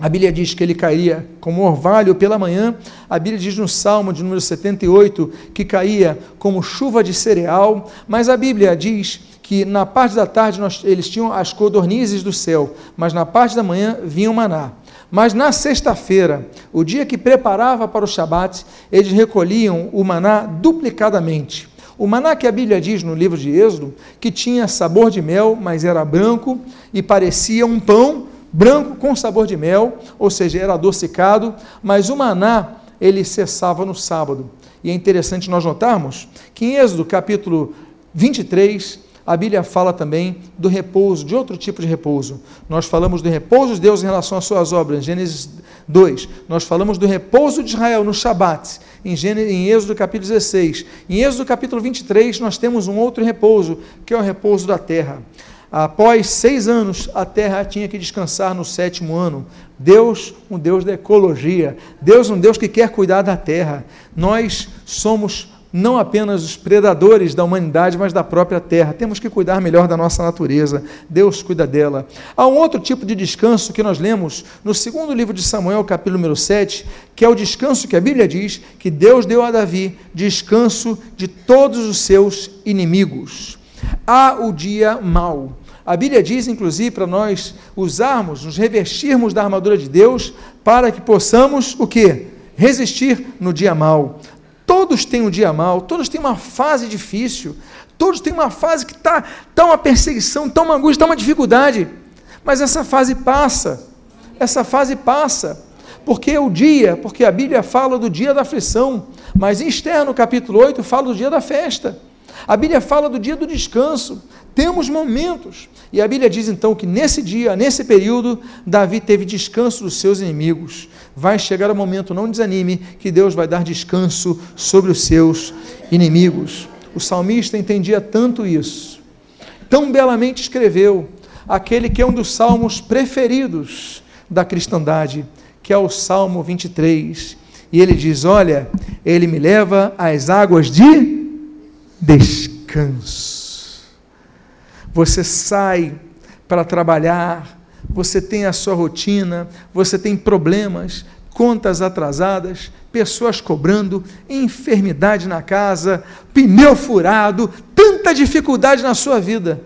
a Bíblia diz que ele cairia como orvalho pela manhã. A Bíblia diz no Salmo de número 78 que caía como chuva de cereal. Mas a Bíblia diz que na parte da tarde nós, eles tinham as codornizes do céu, mas na parte da manhã vinha o maná. Mas na sexta-feira, o dia que preparava para o Shabat, eles recolhiam o maná duplicadamente. O maná que a Bíblia diz no livro de Êxodo, que tinha sabor de mel, mas era branco e parecia um pão, branco com sabor de mel, ou seja, era adocicado, mas o maná ele cessava no sábado. E é interessante nós notarmos que em Êxodo capítulo 23, a Bíblia fala também do repouso, de outro tipo de repouso. Nós falamos do repouso de Deus em relação às suas obras, Gênesis 2. Nós falamos do repouso de Israel no Shabat, em, Gênesis, em Êxodo capítulo 16. Em Êxodo capítulo 23, nós temos um outro repouso, que é o repouso da terra. Após seis anos, a terra tinha que descansar no sétimo ano. Deus, um Deus da ecologia. Deus, um Deus que quer cuidar da terra. Nós somos não apenas os predadores da humanidade, mas da própria terra. Temos que cuidar melhor da nossa natureza. Deus cuida dela. Há um outro tipo de descanso que nós lemos no segundo livro de Samuel, capítulo número 7, que é o descanso que a Bíblia diz que Deus deu a Davi descanso de todos os seus inimigos. Há o dia mau. A Bíblia diz, inclusive, para nós usarmos, nos revestirmos da armadura de Deus, para que possamos o quê? Resistir no dia mau. Todos têm um dia mau, todos têm uma fase difícil, todos têm uma fase que está tá uma perseguição, está uma angústia, está uma dificuldade. Mas essa fase passa. Essa fase passa. Porque o dia, porque a Bíblia fala do dia da aflição, mas em Esther, no capítulo 8, fala do dia da festa. A Bíblia fala do dia do descanso. Temos momentos. E a Bíblia diz então que nesse dia, nesse período, Davi teve descanso dos seus inimigos. Vai chegar o momento, não desanime, que Deus vai dar descanso sobre os seus inimigos. O salmista entendia tanto isso. Tão belamente escreveu aquele que é um dos salmos preferidos da cristandade, que é o Salmo 23. E ele diz: Olha, ele me leva às águas de descanso você sai para trabalhar, você tem a sua rotina, você tem problemas, contas atrasadas, pessoas cobrando, enfermidade na casa, pneu furado, tanta dificuldade na sua vida.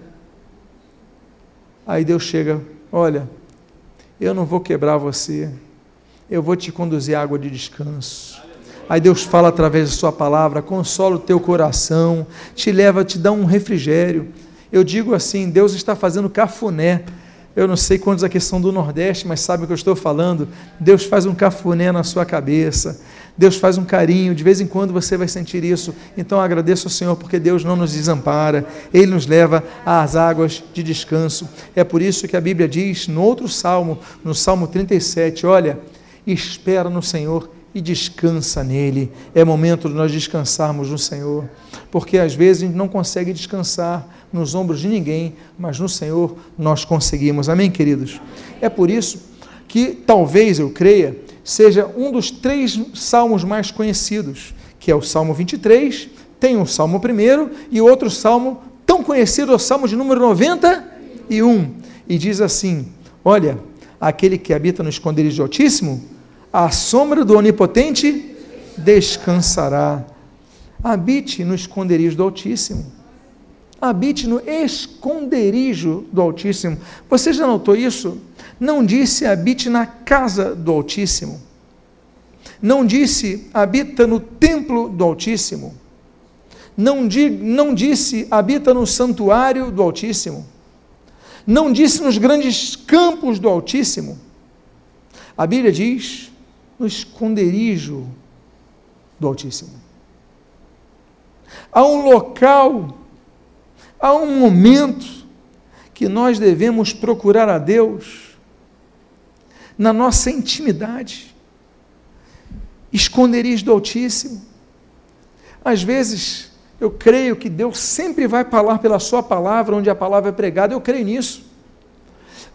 Aí Deus chega, olha, eu não vou quebrar você, eu vou te conduzir à água de descanso. Aí Deus fala através da sua palavra, consola o teu coração, te leva, te dá um refrigério. Eu digo assim: Deus está fazendo cafuné. Eu não sei quantos aqui são do Nordeste, mas sabem o que eu estou falando. Deus faz um cafuné na sua cabeça. Deus faz um carinho, de vez em quando você vai sentir isso. Então agradeço ao Senhor porque Deus não nos desampara, Ele nos leva às águas de descanso. É por isso que a Bíblia diz no outro salmo, no Salmo 37, olha, espera no Senhor e descansa nele. É momento de nós descansarmos no Senhor, porque às vezes a gente não consegue descansar nos ombros de ninguém, mas no Senhor nós conseguimos. Amém, queridos? É por isso que talvez eu creia seja um dos três salmos mais conhecidos, que é o Salmo 23, tem um Salmo primeiro e outro salmo tão conhecido, o Salmo de número 91, e diz assim: Olha, aquele que habita no esconderijo do Altíssimo, a sombra do Onipotente descansará. Habite no esconderijo do Altíssimo. Habite no esconderijo do Altíssimo. Você já notou isso? Não disse habite na casa do Altíssimo. Não disse habita no templo do Altíssimo. Não, di, não disse habita no santuário do Altíssimo. Não disse nos grandes campos do Altíssimo. A Bíblia diz no esconderijo do Altíssimo. Há um local, há um momento que nós devemos procurar a Deus na nossa intimidade, esconderijo do Altíssimo. Às vezes, eu creio que Deus sempre vai falar pela Sua palavra, onde a palavra é pregada, eu creio nisso.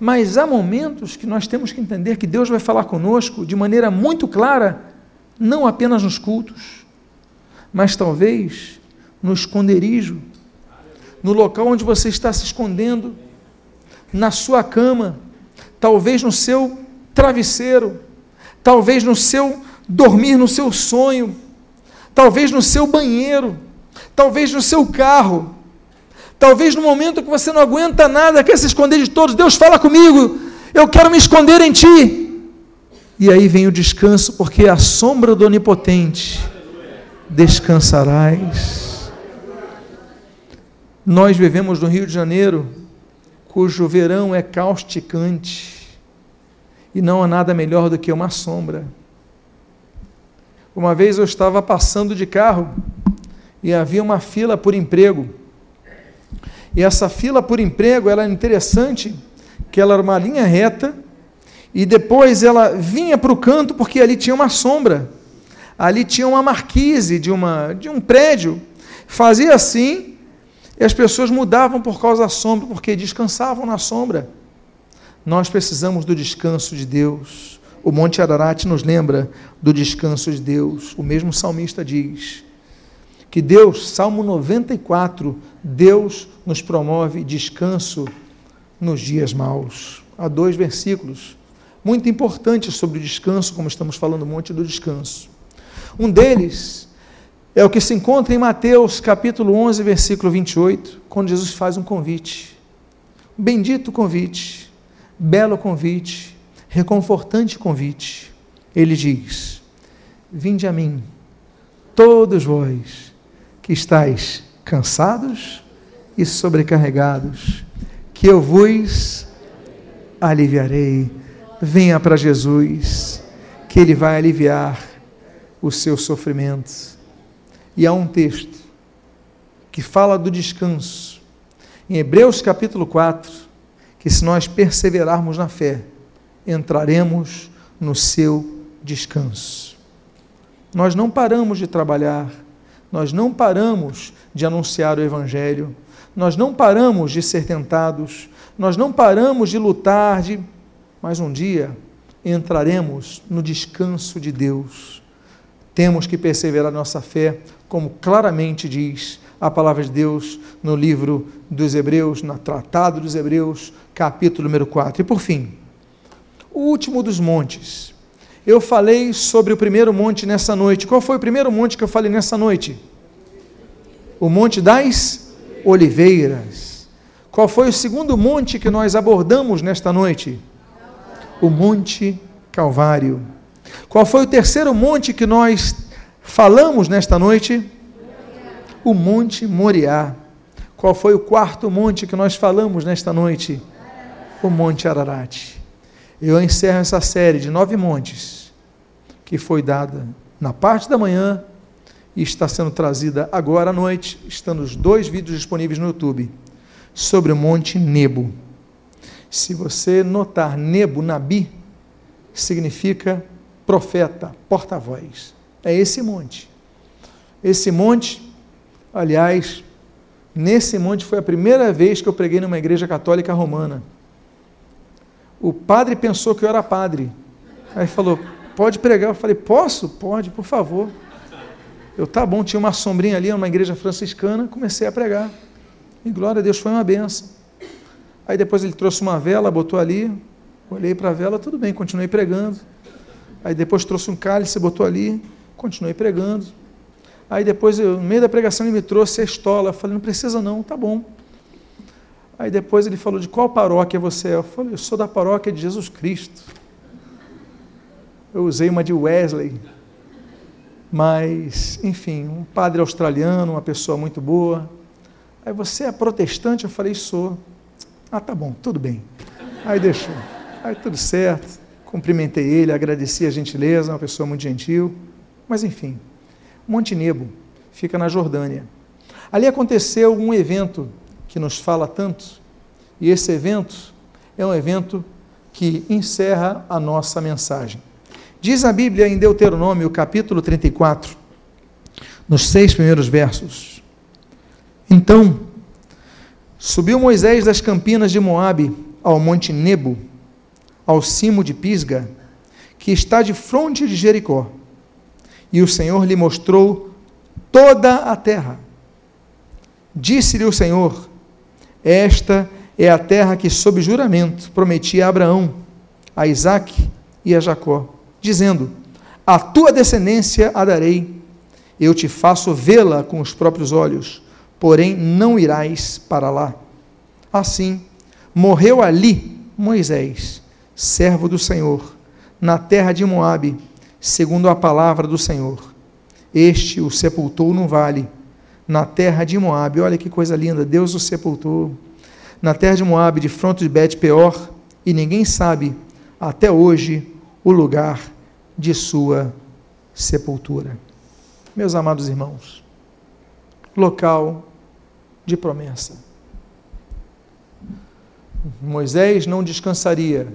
Mas há momentos que nós temos que entender que Deus vai falar conosco de maneira muito clara, não apenas nos cultos, mas talvez no esconderijo, no local onde você está se escondendo, na sua cama, talvez no seu travesseiro, talvez no seu dormir, no seu sonho, talvez no seu banheiro, talvez no seu carro, talvez no momento que você não aguenta nada, quer se esconder de todos, Deus fala comigo, eu quero me esconder em ti. E aí vem o descanso, porque a sombra do Onipotente descansarás. Nós vivemos no Rio de Janeiro, cujo verão é causticante e não há nada melhor do que uma sombra. Uma vez eu estava passando de carro e havia uma fila por emprego. E essa fila por emprego era interessante, que ela era uma linha reta e depois ela vinha para o canto porque ali tinha uma sombra. Ali tinha uma marquise de, uma, de um prédio. Fazia assim e as pessoas mudavam por causa da sombra, porque descansavam na sombra. Nós precisamos do descanso de Deus. O Monte Ararat nos lembra do descanso de Deus. O mesmo salmista diz que Deus, Salmo 94, Deus nos promove descanso nos dias maus. Há dois versículos muito importantes sobre o descanso, como estamos falando um monte do descanso. Um deles é o que se encontra em Mateus capítulo 11, versículo 28, quando Jesus faz um convite. Bendito convite belo convite, reconfortante convite. Ele diz: Vinde a mim, todos vós estáis cansados e sobrecarregados, que eu vos aliviarei. Venha para Jesus, que Ele vai aliviar os seus sofrimentos. E há um texto que fala do descanso. Em Hebreus capítulo 4, que se nós perseverarmos na fé, entraremos no seu descanso. Nós não paramos de trabalhar, nós não paramos de anunciar o Evangelho, nós não paramos de ser tentados, nós não paramos de lutar, de... mas um dia entraremos no descanso de Deus. Temos que perseverar nossa fé, como claramente diz a palavra de Deus no livro dos Hebreus, no Tratado dos Hebreus, capítulo número 4. E por fim, o último dos montes. Eu falei sobre o primeiro monte nessa noite. Qual foi o primeiro monte que eu falei nessa noite? O Monte das Oliveiras. Qual foi o segundo monte que nós abordamos nesta noite? O Monte Calvário. Qual foi o terceiro monte que nós falamos nesta noite? o Monte Moriá. Qual foi o quarto monte que nós falamos nesta noite? O Monte Ararat. Eu encerro essa série de nove montes que foi dada na parte da manhã e está sendo trazida agora à noite, estão os dois vídeos disponíveis no YouTube, sobre o Monte Nebo. Se você notar Nebo, Nabi, significa profeta, porta-voz. É esse monte. Esse monte, aliás, nesse monte foi a primeira vez que eu preguei numa igreja católica romana. O padre pensou que eu era padre. Aí falou: pode pregar. Eu falei: posso? Pode, por favor. Eu, tá bom, tinha uma sombrinha ali, uma igreja franciscana, comecei a pregar. E glória a Deus, foi uma benção. Aí depois ele trouxe uma vela, botou ali, olhei para a vela, tudo bem, continuei pregando. Aí depois trouxe um cálice, botou ali, continuei pregando. Aí depois, eu, no meio da pregação, ele me trouxe a estola. Eu falei, não precisa não, tá bom. Aí depois ele falou, de qual paróquia você é? Eu falei, eu sou da paróquia de Jesus Cristo. Eu usei uma de Wesley. Mas, enfim, um padre australiano, uma pessoa muito boa. Aí você é protestante? Eu falei, sou. Ah, tá bom, tudo bem. Aí deixou. Aí tudo certo. Cumprimentei ele, agradeci a gentileza, uma pessoa muito gentil. Mas enfim, Monte Nebo fica na Jordânia. Ali aconteceu um evento que nos fala tanto, e esse evento é um evento que encerra a nossa mensagem. Diz a Bíblia em Deuteronômio, capítulo 34, nos seis primeiros versos. Então, subiu Moisés das campinas de Moabe ao monte Nebo, ao cimo de Pisga, que está de fronte de Jericó. E o Senhor lhe mostrou toda a terra. Disse-lhe o Senhor: Esta é a terra que, sob juramento, prometi a Abraão, a Isaque e a Jacó dizendo: A tua descendência a darei, eu te faço vê-la com os próprios olhos, porém não irás para lá. Assim, morreu ali Moisés, servo do Senhor, na terra de Moabe, segundo a palavra do Senhor. Este o sepultou no vale, na terra de Moabe. Olha que coisa linda, Deus o sepultou. Na terra de Moabe, de fronte de Bet-peor, e ninguém sabe até hoje o lugar de sua sepultura. Meus amados irmãos, local de promessa. Moisés não descansaria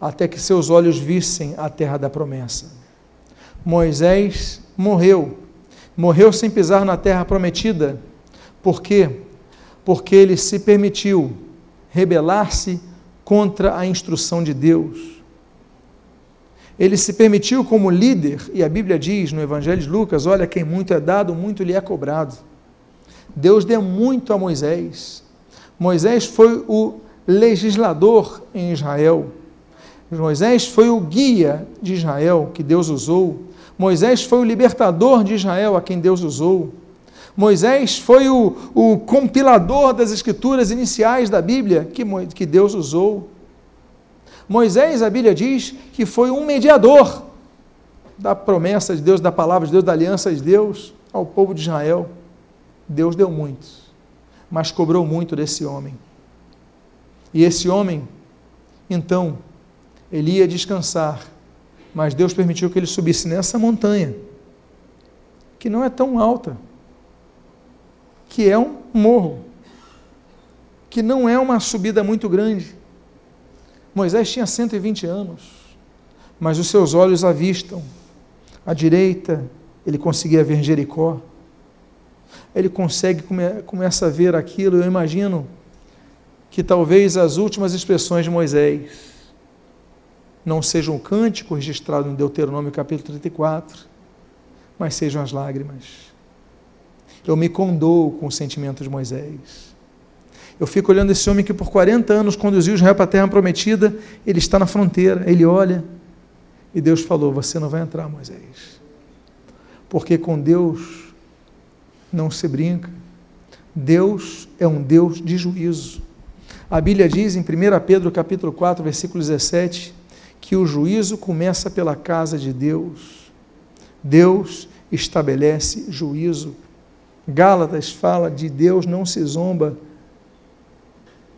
até que seus olhos vissem a terra da promessa. Moisés morreu, morreu sem pisar na terra prometida. Por quê? Porque ele se permitiu rebelar-se contra a instrução de Deus ele se permitiu como líder, e a Bíblia diz no Evangelho de Lucas: olha, quem muito é dado, muito lhe é cobrado. Deus deu muito a Moisés. Moisés foi o legislador em Israel. Moisés foi o guia de Israel que Deus usou. Moisés foi o libertador de Israel a quem Deus usou. Moisés foi o, o compilador das escrituras iniciais da Bíblia que, que Deus usou. Moisés, a Bíblia diz que foi um mediador da promessa de Deus, da palavra de Deus, da aliança de Deus ao povo de Israel. Deus deu muito, mas cobrou muito desse homem. E esse homem, então, ele ia descansar, mas Deus permitiu que ele subisse nessa montanha, que não é tão alta, que é um morro, que não é uma subida muito grande Moisés tinha 120 anos, mas os seus olhos avistam. À direita, ele conseguia ver Jericó. Ele consegue, come, começa a ver aquilo. Eu imagino que talvez as últimas expressões de Moisés não sejam o cântico registrado em Deuteronômio capítulo 34, mas sejam as lágrimas. Eu me condoo com o sentimento de Moisés. Eu fico olhando esse homem que por 40 anos conduziu Israel para a terra prometida, ele está na fronteira, ele olha, e Deus falou: Você não vai entrar, Moisés. Porque com Deus não se brinca. Deus é um Deus de juízo. A Bíblia diz em 1 Pedro capítulo 4, versículo 17, que o juízo começa pela casa de Deus. Deus estabelece juízo. Gálatas fala de Deus não se zomba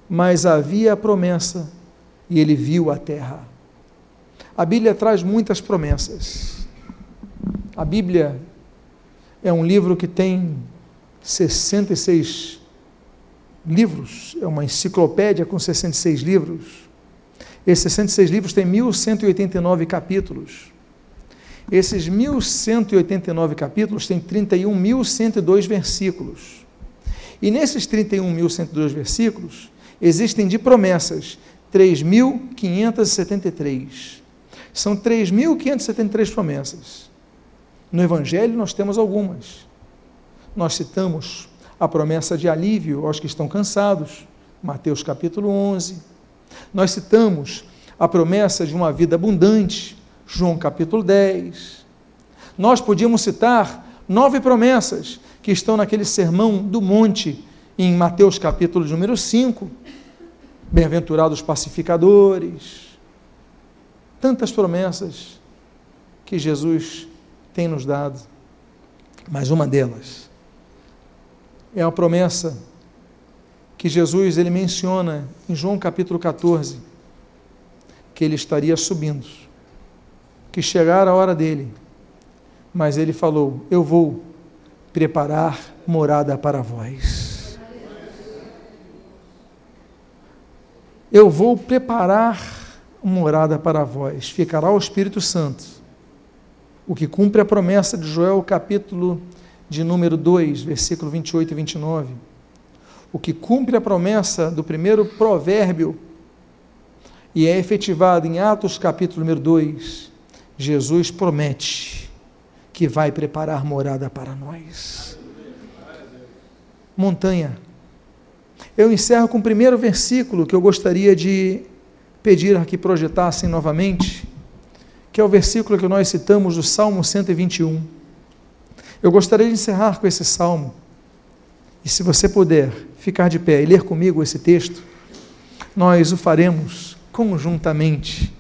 mas havia a promessa e ele viu a terra. A Bíblia traz muitas promessas. A Bíblia é um livro que tem 66 livros, é uma enciclopédia com 66 livros. Esses 66 livros têm 1189 capítulos. Esses 1189 capítulos têm 31.102 versículos. E nesses 31.102 versículos, existem de promessas 3.573. São 3.573 promessas. No Evangelho nós temos algumas. Nós citamos a promessa de alívio aos que estão cansados, Mateus capítulo 11. Nós citamos a promessa de uma vida abundante, João capítulo 10. Nós podíamos citar nove promessas que estão naquele sermão do monte, em Mateus capítulo número 5. Bem-aventurados pacificadores. Tantas promessas que Jesus tem nos dado. Mas uma delas é a promessa que Jesus ele menciona em João capítulo 14, que ele estaria subindo, que chegara a hora dele, mas ele falou: Eu vou preparar morada para vós. Eu vou preparar morada para vós. Ficará o Espírito Santo, o que cumpre a promessa de Joel, capítulo de número 2, versículo 28 e 29. O que cumpre a promessa do primeiro provérbio e é efetivado em Atos, capítulo número 2. Jesus promete que vai preparar morada para nós. Montanha. Eu encerro com o primeiro versículo que eu gostaria de pedir que projetassem novamente, que é o versículo que nós citamos do Salmo 121. Eu gostaria de encerrar com esse salmo. E se você puder ficar de pé e ler comigo esse texto, nós o faremos conjuntamente.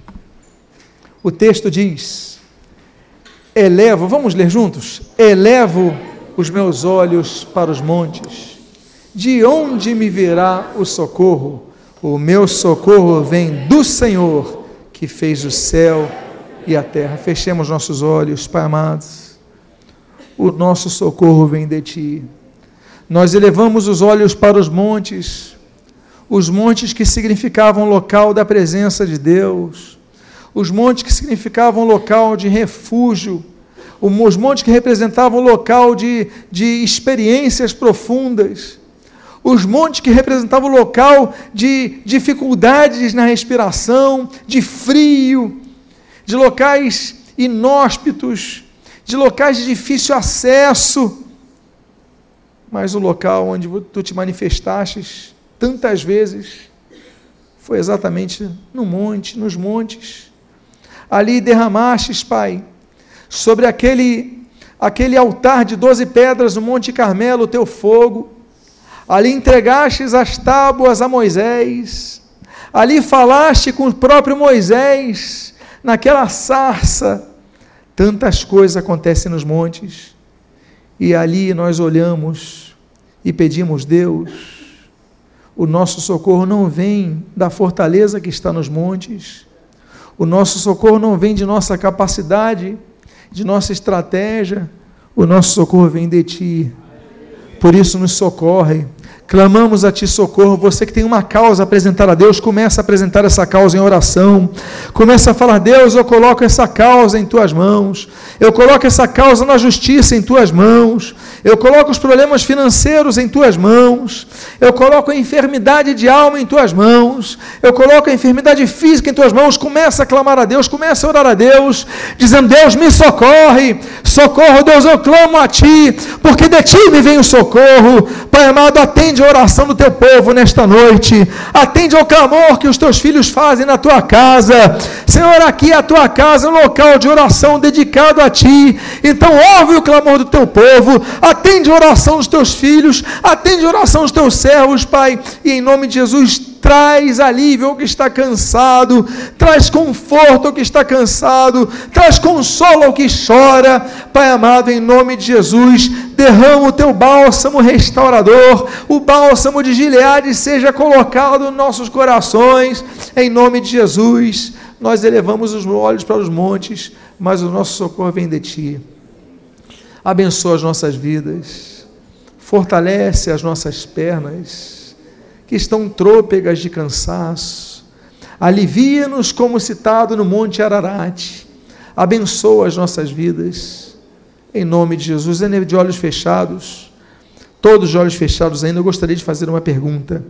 O texto diz: Elevo, vamos ler juntos? Elevo os meus olhos para os montes. De onde me virá o socorro? O meu socorro vem do Senhor, que fez o céu e a terra. Fechemos nossos olhos, Pai amado. O nosso socorro vem de ti. Nós elevamos os olhos para os montes, os montes que significavam local da presença de Deus os montes que significavam local de refúgio, os montes que representavam local de, de experiências profundas, os montes que representavam local de dificuldades na respiração, de frio, de locais inóspitos, de locais de difícil acesso, mas o local onde tu te manifestaste tantas vezes foi exatamente no monte, nos montes. Ali derramastes, Pai, sobre aquele, aquele altar de doze pedras no Monte Carmelo, o teu fogo, ali entregastes as tábuas a Moisés, ali falaste com o próprio Moisés, naquela sarça, tantas coisas acontecem nos montes, e ali nós olhamos e pedimos, Deus, o nosso socorro não vem da fortaleza que está nos montes, o nosso socorro não vem de nossa capacidade, de nossa estratégia, o nosso socorro vem de Ti. Por isso nos socorre. Clamamos a Ti socorro. Você que tem uma causa a apresentar a Deus, começa a apresentar essa causa em oração. Começa a falar: Deus, eu coloco essa causa em Tuas mãos. Eu coloco essa causa na justiça em Tuas mãos. Eu coloco os problemas financeiros em tuas mãos. Eu coloco a enfermidade de alma em tuas mãos. Eu coloco a enfermidade física em tuas mãos. Começa a clamar a Deus, começa a orar a Deus, dizendo: Deus, me socorre. Socorro, Deus, eu clamo a ti, porque de ti me vem o socorro. Pai amado, atende a oração do teu povo nesta noite. Atende ao clamor que os teus filhos fazem na tua casa. Senhor, aqui é a tua casa, um local de oração dedicado a ti. Então, ouve o clamor do teu povo atende a oração dos teus filhos, atende a oração dos teus servos, Pai, e em nome de Jesus, traz alívio ao que está cansado, traz conforto ao que está cansado, traz consolo ao que chora, Pai amado, em nome de Jesus, derrama o teu bálsamo restaurador, o bálsamo de Gileade seja colocado nos nossos corações, em nome de Jesus. Nós elevamos os olhos para os montes, mas o nosso socorro vem de ti. Abençoa as nossas vidas, fortalece as nossas pernas, que estão trôpegas de cansaço. Alivia-nos, como citado no Monte Ararat. Abençoa as nossas vidas. Em nome de Jesus, de olhos fechados, todos de olhos fechados ainda, eu gostaria de fazer uma pergunta.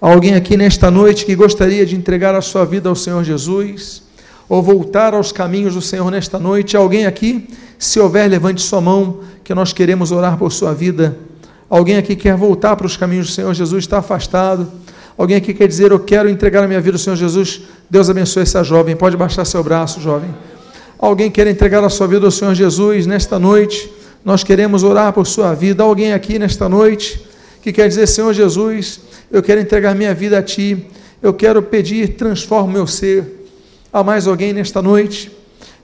Alguém aqui nesta noite que gostaria de entregar a sua vida ao Senhor Jesus? ou voltar aos caminhos do Senhor nesta noite. Alguém aqui, se houver, levante sua mão, que nós queremos orar por sua vida. Alguém aqui quer voltar para os caminhos do Senhor Jesus, está afastado. Alguém aqui quer dizer, eu quero entregar a minha vida ao Senhor Jesus. Deus abençoe essa jovem. Pode baixar seu braço, jovem. Alguém quer entregar a sua vida ao Senhor Jesus nesta noite. Nós queremos orar por sua vida. Alguém aqui nesta noite que quer dizer, Senhor Jesus, eu quero entregar minha vida a Ti. Eu quero pedir, transforma o meu ser. Há mais alguém nesta noite?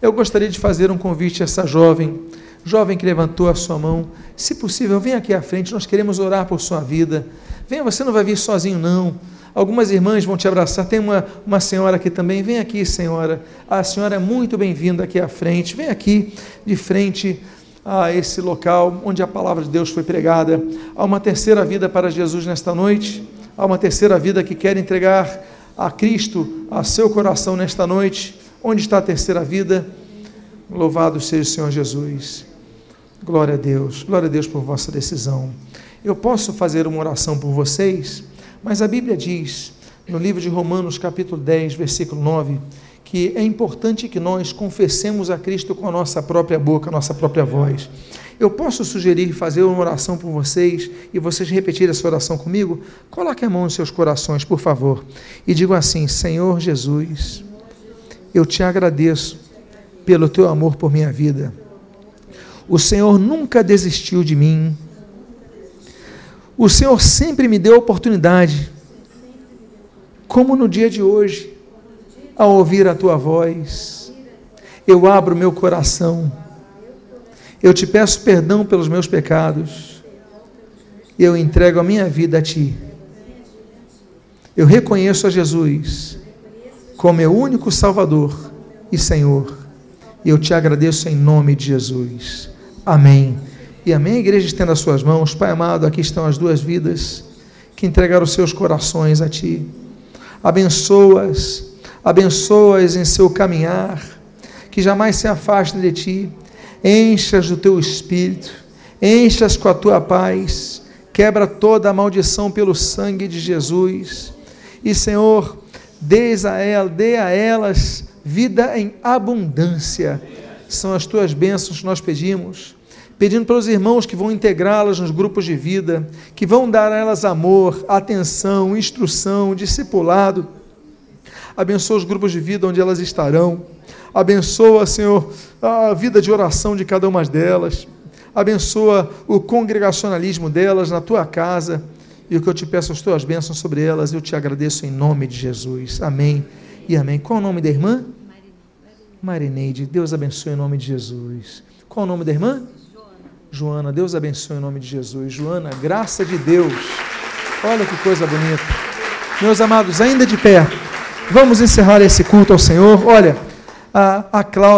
Eu gostaria de fazer um convite a essa jovem, jovem que levantou a sua mão. Se possível, venha aqui à frente, nós queremos orar por sua vida. Venha, você não vai vir sozinho, não. Algumas irmãs vão te abraçar. Tem uma, uma senhora aqui também. Vem aqui, senhora. A senhora é muito bem-vinda aqui à frente. Vem aqui de frente a esse local onde a palavra de Deus foi pregada. Há uma terceira vida para Jesus nesta noite. Há uma terceira vida que quer entregar a Cristo a seu coração nesta noite. Onde está a terceira vida? Louvado seja o Senhor Jesus. Glória a Deus. Glória a Deus por vossa decisão. Eu posso fazer uma oração por vocês, mas a Bíblia diz, no livro de Romanos, capítulo 10, versículo 9, que é importante que nós confessemos a Cristo com a nossa própria boca, a nossa própria voz. Eu posso sugerir fazer uma oração por vocês e vocês repetirem essa oração comigo? Coloque a mão nos seus corações, por favor, e digam assim: Senhor Jesus, eu te agradeço pelo teu amor por minha vida. O Senhor nunca desistiu de mim. O Senhor sempre me deu oportunidade, como no dia de hoje, ao ouvir a tua voz. Eu abro meu coração eu te peço perdão pelos meus pecados. Eu entrego a minha vida a ti. Eu reconheço a Jesus como meu único Salvador e Senhor. Eu te agradeço em nome de Jesus. Amém. E amém. Igreja, estenda as suas mãos. Pai amado, aqui estão as duas vidas que entregaram seus corações a ti. Abençoas, abençoas em seu caminhar, que jamais se afastem de ti enchas do teu espírito, enchas com a tua paz, quebra toda a maldição pelo sangue de Jesus. E Senhor, dê a, ela, dê a elas vida em abundância. São as tuas bênçãos que nós pedimos. Pedindo para os irmãos que vão integrá-las nos grupos de vida, que vão dar a elas amor, atenção, instrução, discipulado. Abençoa os grupos de vida onde elas estarão Abençoa, Senhor, a vida de oração de cada uma delas. Abençoa o congregacionalismo delas na tua casa. E o que eu te peço, as tuas bênçãos sobre elas, eu te agradeço em nome de Jesus. Amém e amém. Qual o nome da irmã? Marineide. Deus abençoe em nome de Jesus. Qual o nome da irmã? Joana. Joana. Deus abençoe em nome de Jesus. Joana, graça de Deus. Olha que coisa bonita. Meus amados, ainda de pé, vamos encerrar esse culto ao Senhor. Olha a, a Cláudia.